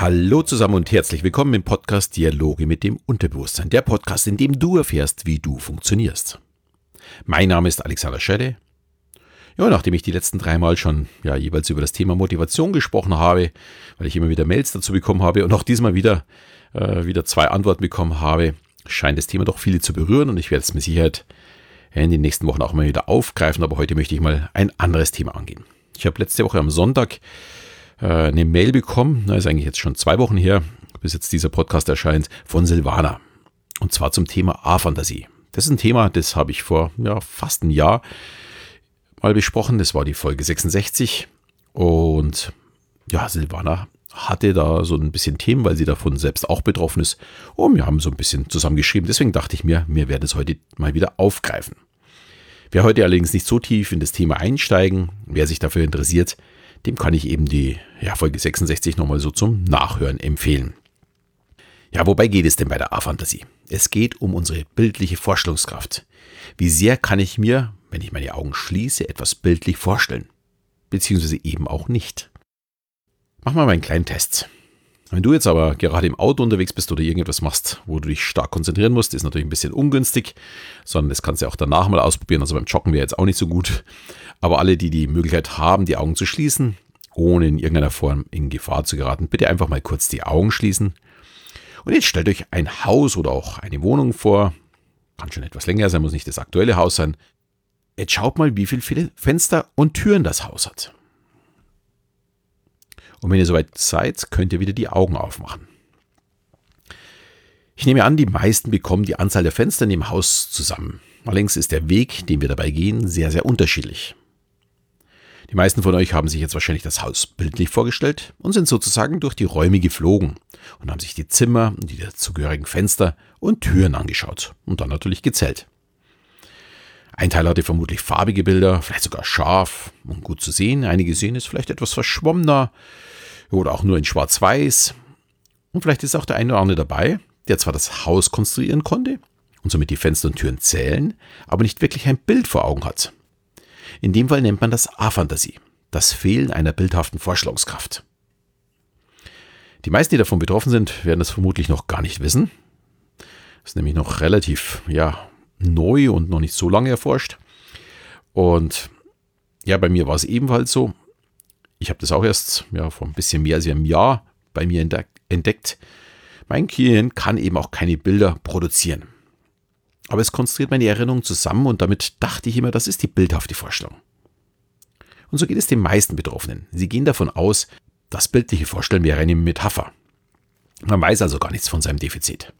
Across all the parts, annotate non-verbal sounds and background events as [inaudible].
Hallo zusammen und herzlich willkommen im Podcast Dialoge mit dem Unterbewusstsein, der Podcast, in dem du erfährst, wie du funktionierst. Mein Name ist Alexander Schede. Ja, nachdem ich die letzten dreimal schon ja, jeweils über das Thema Motivation gesprochen habe, weil ich immer wieder Mails dazu bekommen habe und auch diesmal wieder, äh, wieder zwei Antworten bekommen habe, scheint das Thema doch viele zu berühren und ich werde es mit Sicherheit in den nächsten Wochen auch mal wieder aufgreifen, aber heute möchte ich mal ein anderes Thema angehen. Ich habe letzte Woche am Sonntag äh, eine Mail bekommen, das ist eigentlich jetzt schon zwei Wochen her, bis jetzt dieser Podcast erscheint, von Silvana. Und zwar zum Thema A-Fantasie. Das ist ein Thema, das habe ich vor ja, fast einem Jahr mal besprochen. Das war die Folge 66. Und ja, Silvana hatte da so ein bisschen Themen, weil sie davon selbst auch betroffen ist. Und wir haben so ein bisschen zusammengeschrieben. Deswegen dachte ich mir, wir werden es heute mal wieder aufgreifen. Wer heute allerdings nicht so tief in das Thema einsteigen, wer sich dafür interessiert, dem kann ich eben die ja, Folge 66 nochmal so zum Nachhören empfehlen. Ja, wobei geht es denn bei der A-Fantasie? Es geht um unsere bildliche Vorstellungskraft. Wie sehr kann ich mir, wenn ich meine Augen schließe, etwas bildlich vorstellen? Beziehungsweise eben auch nicht. Mach mal einen kleinen Test. Wenn du jetzt aber gerade im Auto unterwegs bist oder irgendetwas machst, wo du dich stark konzentrieren musst, ist natürlich ein bisschen ungünstig, sondern das kannst du auch danach mal ausprobieren. Also beim Joggen wäre jetzt auch nicht so gut. Aber alle, die die Möglichkeit haben, die Augen zu schließen, ohne in irgendeiner Form in Gefahr zu geraten, bitte einfach mal kurz die Augen schließen. Und jetzt stellt euch ein Haus oder auch eine Wohnung vor. Kann schon etwas länger sein, muss nicht das aktuelle Haus sein. Jetzt schaut mal, wie viele Fenster und Türen das Haus hat. Und wenn ihr soweit seid, könnt ihr wieder die Augen aufmachen. Ich nehme an, die meisten bekommen die Anzahl der Fenster in dem Haus zusammen. Allerdings ist der Weg, den wir dabei gehen, sehr, sehr unterschiedlich. Die meisten von euch haben sich jetzt wahrscheinlich das Haus bildlich vorgestellt und sind sozusagen durch die Räume geflogen und haben sich die Zimmer und die dazugehörigen Fenster und Türen angeschaut und dann natürlich gezählt. Ein Teil hatte vermutlich farbige Bilder, vielleicht sogar scharf und gut zu sehen. Einige sehen es vielleicht etwas verschwommener oder auch nur in Schwarz-Weiß. Und vielleicht ist auch der eine oder andere dabei, der zwar das Haus konstruieren konnte und somit die Fenster und Türen zählen, aber nicht wirklich ein Bild vor Augen hat. In dem Fall nennt man das A-Fantasie, das Fehlen einer bildhaften Vorstellungskraft. Die meisten, die davon betroffen sind, werden das vermutlich noch gar nicht wissen. Das ist nämlich noch relativ, ja, neu und noch nicht so lange erforscht. Und ja, bei mir war es ebenfalls so. Ich habe das auch erst ja, vor ein bisschen mehr als einem Jahr bei mir entdeckt. Mein Gehirn kann eben auch keine Bilder produzieren. Aber es konstruiert meine Erinnerungen zusammen und damit dachte ich immer, das ist die bildhafte Vorstellung. Und so geht es den meisten Betroffenen. Sie gehen davon aus, das bildliche Vorstellen wäre eine Metapher. Man weiß also gar nichts von seinem Defizit.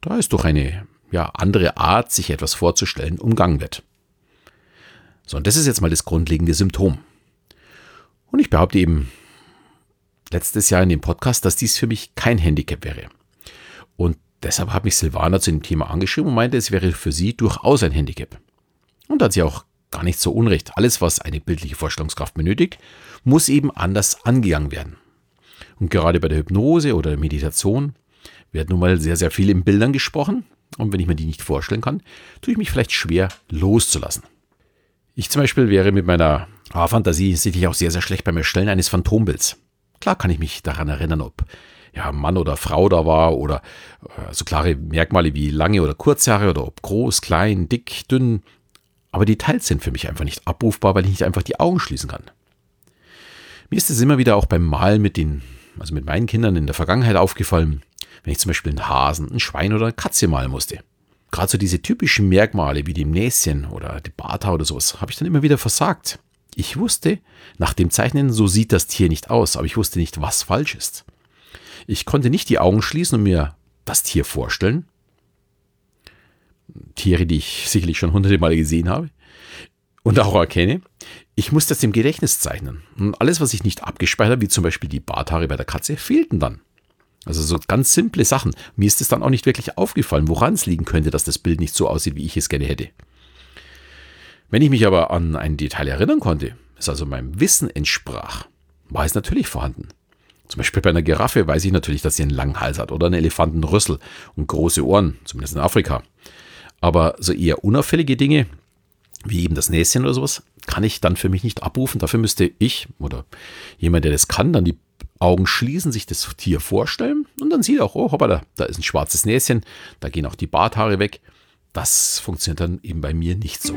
Da ist doch eine ja, andere Art, sich etwas vorzustellen, umgangen wird. So, und das ist jetzt mal das grundlegende Symptom. Und ich behaupte eben letztes Jahr in dem Podcast, dass dies für mich kein Handicap wäre. Und deshalb habe ich Silvana zu dem Thema angeschrieben und meinte, es wäre für sie durchaus ein Handicap. Und da hat sie auch gar nicht so unrecht. Alles, was eine bildliche Vorstellungskraft benötigt, muss eben anders angegangen werden. Und gerade bei der Hypnose oder der Meditation wird nun mal sehr, sehr viel in Bildern gesprochen und wenn ich mir die nicht vorstellen kann, tue ich mich vielleicht schwer loszulassen. Ich zum Beispiel wäre mit meiner A-Fantasie sicherlich auch sehr, sehr schlecht beim Erstellen eines Phantombilds. Klar kann ich mich daran erinnern, ob ja, Mann oder Frau da war oder äh, so klare Merkmale wie lange oder kurze Haare oder ob groß, klein, dick, dünn. Aber Details sind für mich einfach nicht abrufbar, weil ich nicht einfach die Augen schließen kann. Mir ist es immer wieder auch beim Malen mit den, also mit meinen Kindern in der Vergangenheit aufgefallen, wenn ich zum Beispiel einen Hasen, ein Schwein oder eine Katze malen musste. Gerade so diese typischen Merkmale wie die Näschen oder die Barthaar oder sowas habe ich dann immer wieder versagt. Ich wusste, nach dem Zeichnen, so sieht das Tier nicht aus, aber ich wusste nicht, was falsch ist. Ich konnte nicht die Augen schließen und mir das Tier vorstellen. Tiere, die ich sicherlich schon hunderte Male gesehen habe und auch erkenne. Ich musste das im Gedächtnis zeichnen. Und alles, was ich nicht abgespeichert habe, wie zum Beispiel die Barthaare bei der Katze, fehlten dann. Also so ganz simple Sachen. Mir ist es dann auch nicht wirklich aufgefallen, woran es liegen könnte, dass das Bild nicht so aussieht, wie ich es gerne hätte. Wenn ich mich aber an ein Detail erinnern konnte, es also meinem Wissen entsprach, war es natürlich vorhanden. Zum Beispiel bei einer Giraffe weiß ich natürlich, dass sie einen langen Hals hat oder einen Elefantenrüssel und große Ohren, zumindest in Afrika. Aber so eher unauffällige Dinge, wie eben das Näschen oder sowas, kann ich dann für mich nicht abrufen. Dafür müsste ich oder jemand, der das kann, dann die Augen schließen, sich das Tier vorstellen und dann sieht er auch, oh hoppala, da ist ein schwarzes Näschen, da gehen auch die Barthaare weg. Das funktioniert dann eben bei mir nicht so.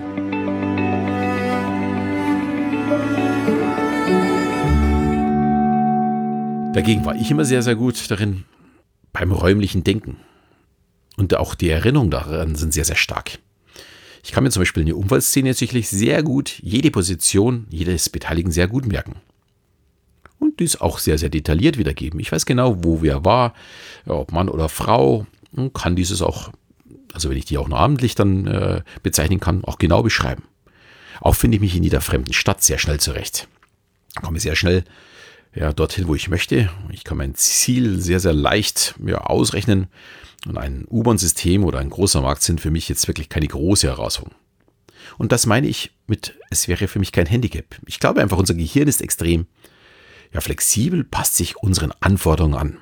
Dagegen war ich immer sehr, sehr gut darin beim räumlichen Denken. Und auch die Erinnerungen daran sind sehr, sehr stark. Ich kann mir zum Beispiel eine Unfallszene sicherlich sehr gut, jede Position, jedes Beteiligen sehr gut merken. Und dies auch sehr, sehr detailliert wiedergeben. Ich weiß genau, wo wer war, ob Mann oder Frau, und kann dieses auch, also wenn ich die auch namentlich dann äh, bezeichnen kann, auch genau beschreiben. Auch finde ich mich in jeder fremden Stadt sehr schnell zurecht. Komme sehr schnell ja, dorthin, wo ich möchte. Ich kann mein Ziel sehr, sehr leicht ja, ausrechnen. Und ein U-Bahn-System oder ein großer Markt sind für mich jetzt wirklich keine große Herausforderung. Und das meine ich mit, es wäre für mich kein Handicap. Ich glaube einfach, unser Gehirn ist extrem ja, flexibel, passt sich unseren Anforderungen an.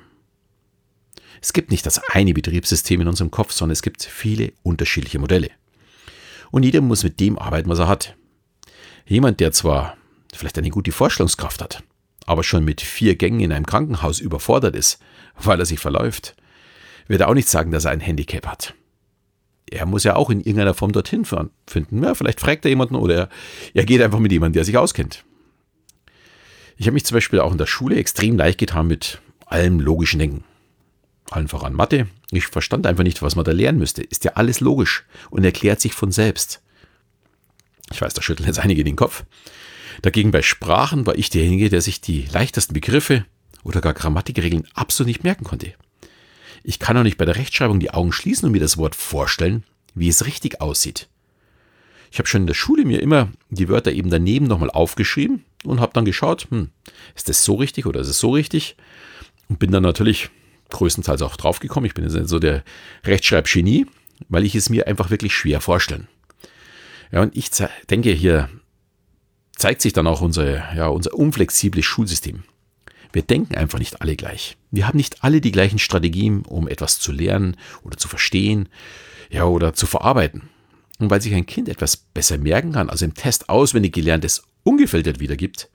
Es gibt nicht das eine Betriebssystem in unserem Kopf, sondern es gibt viele unterschiedliche Modelle. Und jeder muss mit dem arbeiten, was er hat. Jemand, der zwar vielleicht eine gute Vorstellungskraft hat, aber schon mit vier Gängen in einem Krankenhaus überfordert ist, weil er sich verläuft, wird auch nicht sagen, dass er ein Handicap hat. Er muss ja auch in irgendeiner Form dorthin finden. Ja, vielleicht fragt er jemanden oder er geht einfach mit jemandem, der sich auskennt. Ich habe mich zum Beispiel auch in der Schule extrem leicht getan mit allem logischen Denken. Allen voran Mathe. Ich verstand einfach nicht, was man da lernen müsste. Ist ja alles logisch und erklärt sich von selbst. Ich weiß, da schütteln jetzt einige den Kopf. Dagegen bei Sprachen war ich derjenige, der sich die leichtesten Begriffe oder gar Grammatikregeln absolut nicht merken konnte. Ich kann auch nicht bei der Rechtschreibung die Augen schließen und mir das Wort vorstellen, wie es richtig aussieht. Ich habe schon in der Schule mir immer die Wörter eben daneben nochmal aufgeschrieben und habe dann geschaut, hm, ist das so richtig oder ist es so richtig? Und bin dann natürlich größtenteils auch draufgekommen. Ich bin jetzt so der Rechtschreibgenie, weil ich es mir einfach wirklich schwer vorstellen. Ja, und ich denke, hier zeigt sich dann auch unser, ja, unser unflexibles Schulsystem. Wir denken einfach nicht alle gleich. Wir haben nicht alle die gleichen Strategien, um etwas zu lernen oder zu verstehen, ja, oder zu verarbeiten. Und weil sich ein Kind etwas besser merken kann, also im Test auswendig gelerntes ungefiltert wiedergibt,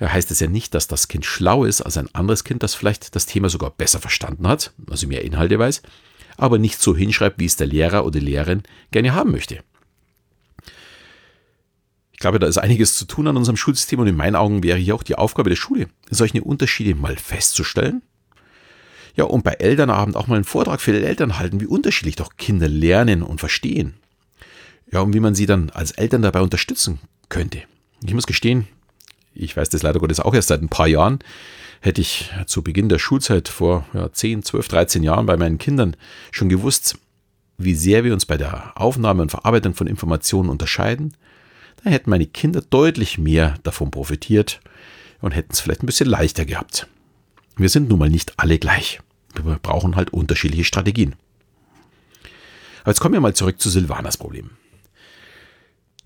heißt es ja nicht, dass das Kind schlau ist als ein anderes Kind, das vielleicht das Thema sogar besser verstanden hat, also mehr Inhalte weiß, aber nicht so hinschreibt, wie es der Lehrer oder Lehrerin gerne haben möchte. Ich glaube, da ist einiges zu tun an unserem Schulsystem und in meinen Augen wäre hier auch die Aufgabe der Schule, solche Unterschiede mal festzustellen. Ja, und bei Elternabend auch mal einen Vortrag für die Eltern halten, wie unterschiedlich doch Kinder lernen und verstehen. Ja, und wie man sie dann als Eltern dabei unterstützen könnte. Ich muss gestehen, ich weiß das leider Gottes auch erst seit ein paar Jahren, hätte ich zu Beginn der Schulzeit vor ja, 10, 12, 13 Jahren bei meinen Kindern schon gewusst, wie sehr wir uns bei der Aufnahme und Verarbeitung von Informationen unterscheiden, dann hätten meine Kinder deutlich mehr davon profitiert und hätten es vielleicht ein bisschen leichter gehabt. Wir sind nun mal nicht alle gleich. Wir brauchen halt unterschiedliche Strategien. Aber jetzt kommen wir mal zurück zu Silvanas Problem.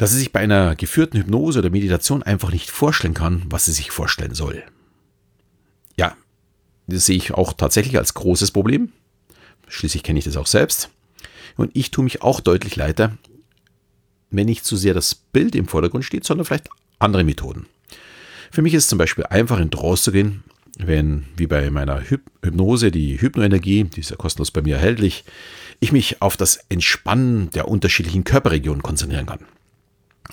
Dass sie sich bei einer geführten Hypnose oder Meditation einfach nicht vorstellen kann, was sie sich vorstellen soll. Ja, das sehe ich auch tatsächlich als großes Problem. Schließlich kenne ich das auch selbst. Und ich tue mich auch deutlich leichter, wenn nicht zu sehr das Bild im Vordergrund steht, sondern vielleicht andere Methoden. Für mich ist es zum Beispiel einfach in Trance zu gehen, wenn, wie bei meiner Hypnose, die Hypnoenergie, die ist ja kostenlos bei mir erhältlich, ich mich auf das Entspannen der unterschiedlichen Körperregionen konzentrieren kann.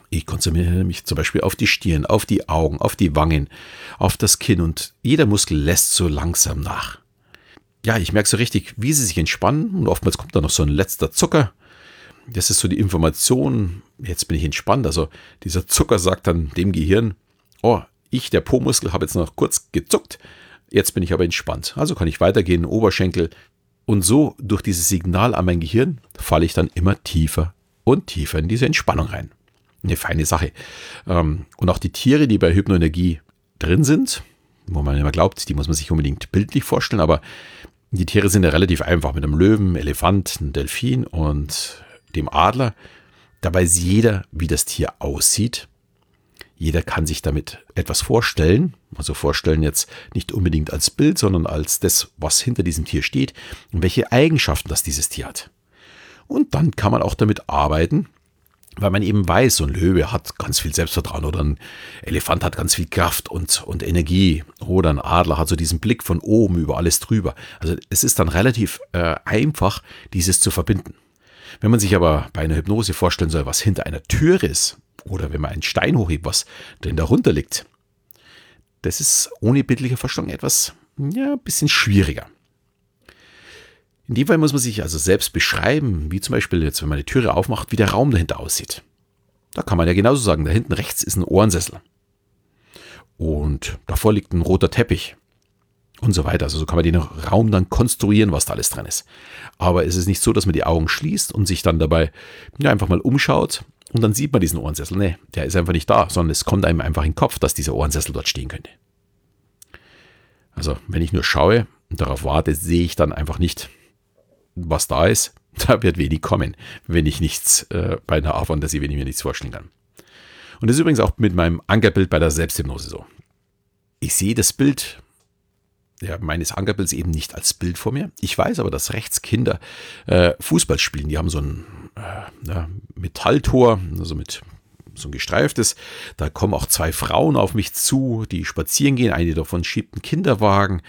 Ich konzentriere mich zum Beispiel auf die Stirn, auf die Augen, auf die Wangen, auf das Kinn und jeder Muskel lässt so langsam nach. Ja, ich merke so richtig, wie sie sich entspannen und oftmals kommt da noch so ein letzter Zucker das ist so die Information, jetzt bin ich entspannt. Also dieser Zucker sagt dann dem Gehirn, oh, ich, der Po-Muskel, habe jetzt noch kurz gezuckt, jetzt bin ich aber entspannt. Also kann ich weitergehen, Oberschenkel. Und so durch dieses Signal an mein Gehirn falle ich dann immer tiefer und tiefer in diese Entspannung rein. Eine feine Sache. Ähm, und auch die Tiere, die bei Hypnoenergie drin sind, wo man immer glaubt, die muss man sich unbedingt bildlich vorstellen, aber die Tiere sind ja relativ einfach mit einem Löwen, Elefant, einem Delfin und dem Adler. Dabei weiß jeder, wie das Tier aussieht. Jeder kann sich damit etwas vorstellen. Also vorstellen jetzt nicht unbedingt als Bild, sondern als das, was hinter diesem Tier steht und welche Eigenschaften das dieses Tier hat. Und dann kann man auch damit arbeiten, weil man eben weiß, so ein Löwe hat ganz viel Selbstvertrauen oder ein Elefant hat ganz viel Kraft und, und Energie oder ein Adler hat so diesen Blick von oben über alles drüber. Also es ist dann relativ äh, einfach, dieses zu verbinden. Wenn man sich aber bei einer Hypnose vorstellen soll, was hinter einer Tür ist oder wenn man einen Stein hochhebt, was denn darunter liegt, das ist ohne bildliche Vorstellung etwas, ja, ein bisschen schwieriger. In dem Fall muss man sich also selbst beschreiben, wie zum Beispiel jetzt, wenn man die Türe aufmacht, wie der Raum dahinter aussieht. Da kann man ja genauso sagen, da hinten rechts ist ein Ohrensessel. Und davor liegt ein roter Teppich. Und so weiter. Also so kann man den Raum dann konstruieren, was da alles drin ist. Aber es ist nicht so, dass man die Augen schließt und sich dann dabei ja, einfach mal umschaut und dann sieht man diesen Ohrensessel. Nee, der ist einfach nicht da, sondern es kommt einem einfach in den Kopf, dass dieser Ohrensessel dort stehen könnte. Also, wenn ich nur schaue und darauf warte, sehe ich dann einfach nicht, was da ist, [laughs] da wird wenig kommen, wenn ich nichts äh, bei einer A-Fantasie, wenn ich mir nichts vorstellen kann. Und das ist übrigens auch mit meinem Ankerbild bei der Selbsthypnose so. Ich sehe das Bild ja, meines Ankerbilds eben nicht als Bild vor mir. Ich weiß aber, dass rechts Kinder äh, Fußball spielen. Die haben so ein äh, Metalltor, also mit so ein gestreiftes. Da kommen auch zwei Frauen auf mich zu, die spazieren gehen. Eine davon schiebt einen Kinderwagen.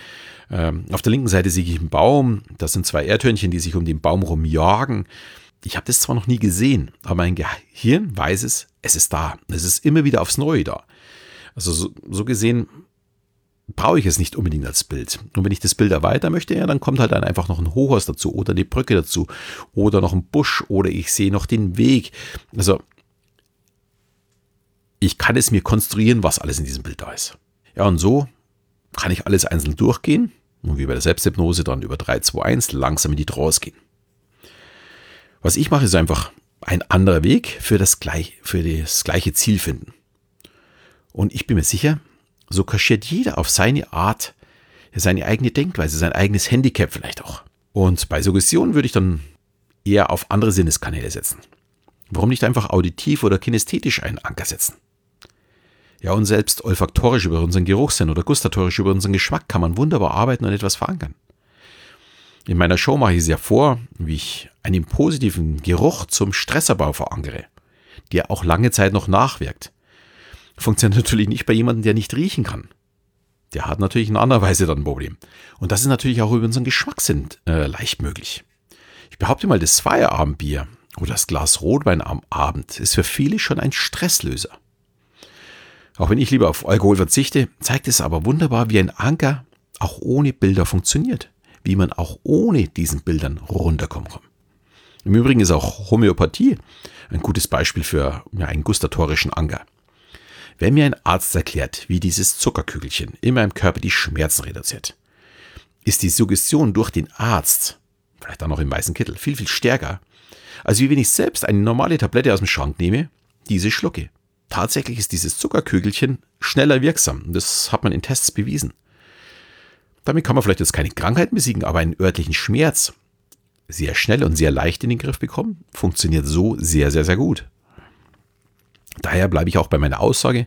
Ähm, auf der linken Seite sehe ich einen Baum. Das sind zwei Erdhörnchen, die sich um den Baum rumjagen. Ich habe das zwar noch nie gesehen, aber mein Gehirn weiß es, es ist da. Es ist immer wieder aufs Neue da. Also so, so gesehen brauche ich es nicht unbedingt als Bild. Und wenn ich das Bild erweitern möchte, ja, dann kommt halt dann einfach noch ein Hochhaus dazu oder eine Brücke dazu oder noch ein Busch oder ich sehe noch den Weg. Also ich kann es mir konstruieren, was alles in diesem Bild da ist. Ja, und so kann ich alles einzeln durchgehen und wie bei der Selbsthypnose dann über 3, 2, 1 langsam in die Trance gehen. Was ich mache, ist einfach ein anderer Weg für das, gleich, für das gleiche Ziel finden. Und ich bin mir sicher, so kaschiert jeder auf seine Art seine eigene Denkweise, sein eigenes Handicap vielleicht auch. Und bei Suggestionen würde ich dann eher auf andere Sinneskanäle setzen. Warum nicht einfach auditiv oder kinästhetisch einen Anker setzen? Ja, und selbst olfaktorisch über unseren Geruchssinn oder gustatorisch über unseren Geschmack kann man wunderbar arbeiten und etwas verankern. In meiner Show mache ich es ja vor, wie ich einen positiven Geruch zum Stressabbau verankere, der auch lange Zeit noch nachwirkt. Funktioniert natürlich nicht bei jemandem, der nicht riechen kann. Der hat natürlich in anderer Weise dann ein Problem. Und das ist natürlich auch über unseren Geschmackssinn äh, leicht möglich. Ich behaupte mal, das Feierabendbier oder das Glas Rotwein am Abend ist für viele schon ein Stresslöser. Auch wenn ich lieber auf Alkohol verzichte, zeigt es aber wunderbar, wie ein Anker auch ohne Bilder funktioniert. Wie man auch ohne diesen Bildern runterkommen kann. Im Übrigen ist auch Homöopathie ein gutes Beispiel für einen gustatorischen Anker. Wenn mir ein Arzt erklärt, wie dieses Zuckerkügelchen in meinem Körper die Schmerzen reduziert, ist die Suggestion durch den Arzt, vielleicht auch noch im weißen Kittel, viel, viel stärker, als wie wenn ich selbst eine normale Tablette aus dem Schrank nehme, diese schlucke. Tatsächlich ist dieses Zuckerkügelchen schneller wirksam. Das hat man in Tests bewiesen. Damit kann man vielleicht jetzt keine Krankheit besiegen, aber einen örtlichen Schmerz sehr schnell und sehr leicht in den Griff bekommen. Funktioniert so sehr, sehr, sehr gut. Daher bleibe ich auch bei meiner Aussage,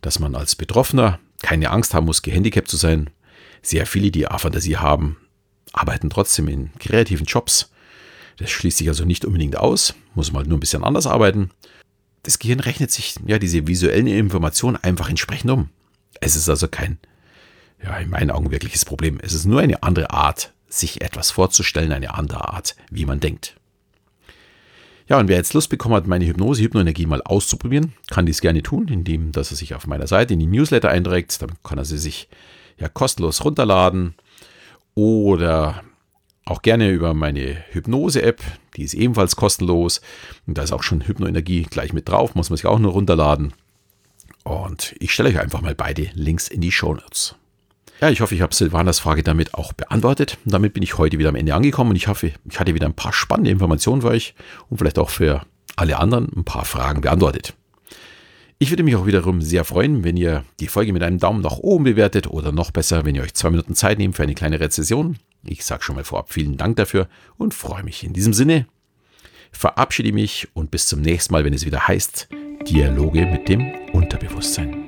dass man als Betroffener keine Angst haben muss, gehandicapt zu sein. Sehr viele, die A-Fantasie haben, arbeiten trotzdem in kreativen Jobs. Das schließt sich also nicht unbedingt aus, muss man halt nur ein bisschen anders arbeiten das Gehirn rechnet sich ja diese visuellen Informationen einfach entsprechend um. Es ist also kein, ja, in meinen Augen wirkliches Problem. Es ist nur eine andere Art, sich etwas vorzustellen, eine andere Art, wie man denkt. Ja, und wer jetzt Lust bekommen hat, meine Hypnose, Hypnoenergie mal auszuprobieren, kann dies gerne tun, indem dass er sich auf meiner Seite in die Newsletter einträgt. Dann kann er sie sich ja kostenlos runterladen oder auch gerne über meine Hypnose-App, die ist ebenfalls kostenlos. Und da ist auch schon Hypnoenergie gleich mit drauf, muss man sich auch nur runterladen. Und ich stelle euch einfach mal beide Links in die Show Notes. Ja, ich hoffe, ich habe Silvanas Frage damit auch beantwortet. Und damit bin ich heute wieder am Ende angekommen und ich hoffe, ich hatte wieder ein paar spannende Informationen für euch und vielleicht auch für alle anderen ein paar Fragen beantwortet. Ich würde mich auch wiederum sehr freuen, wenn ihr die Folge mit einem Daumen nach oben bewertet oder noch besser, wenn ihr euch zwei Minuten Zeit nehmt für eine kleine Rezession. Ich sage schon mal vorab vielen Dank dafür und freue mich. In diesem Sinne verabschiede mich und bis zum nächsten Mal, wenn es wieder heißt Dialoge mit dem Unterbewusstsein.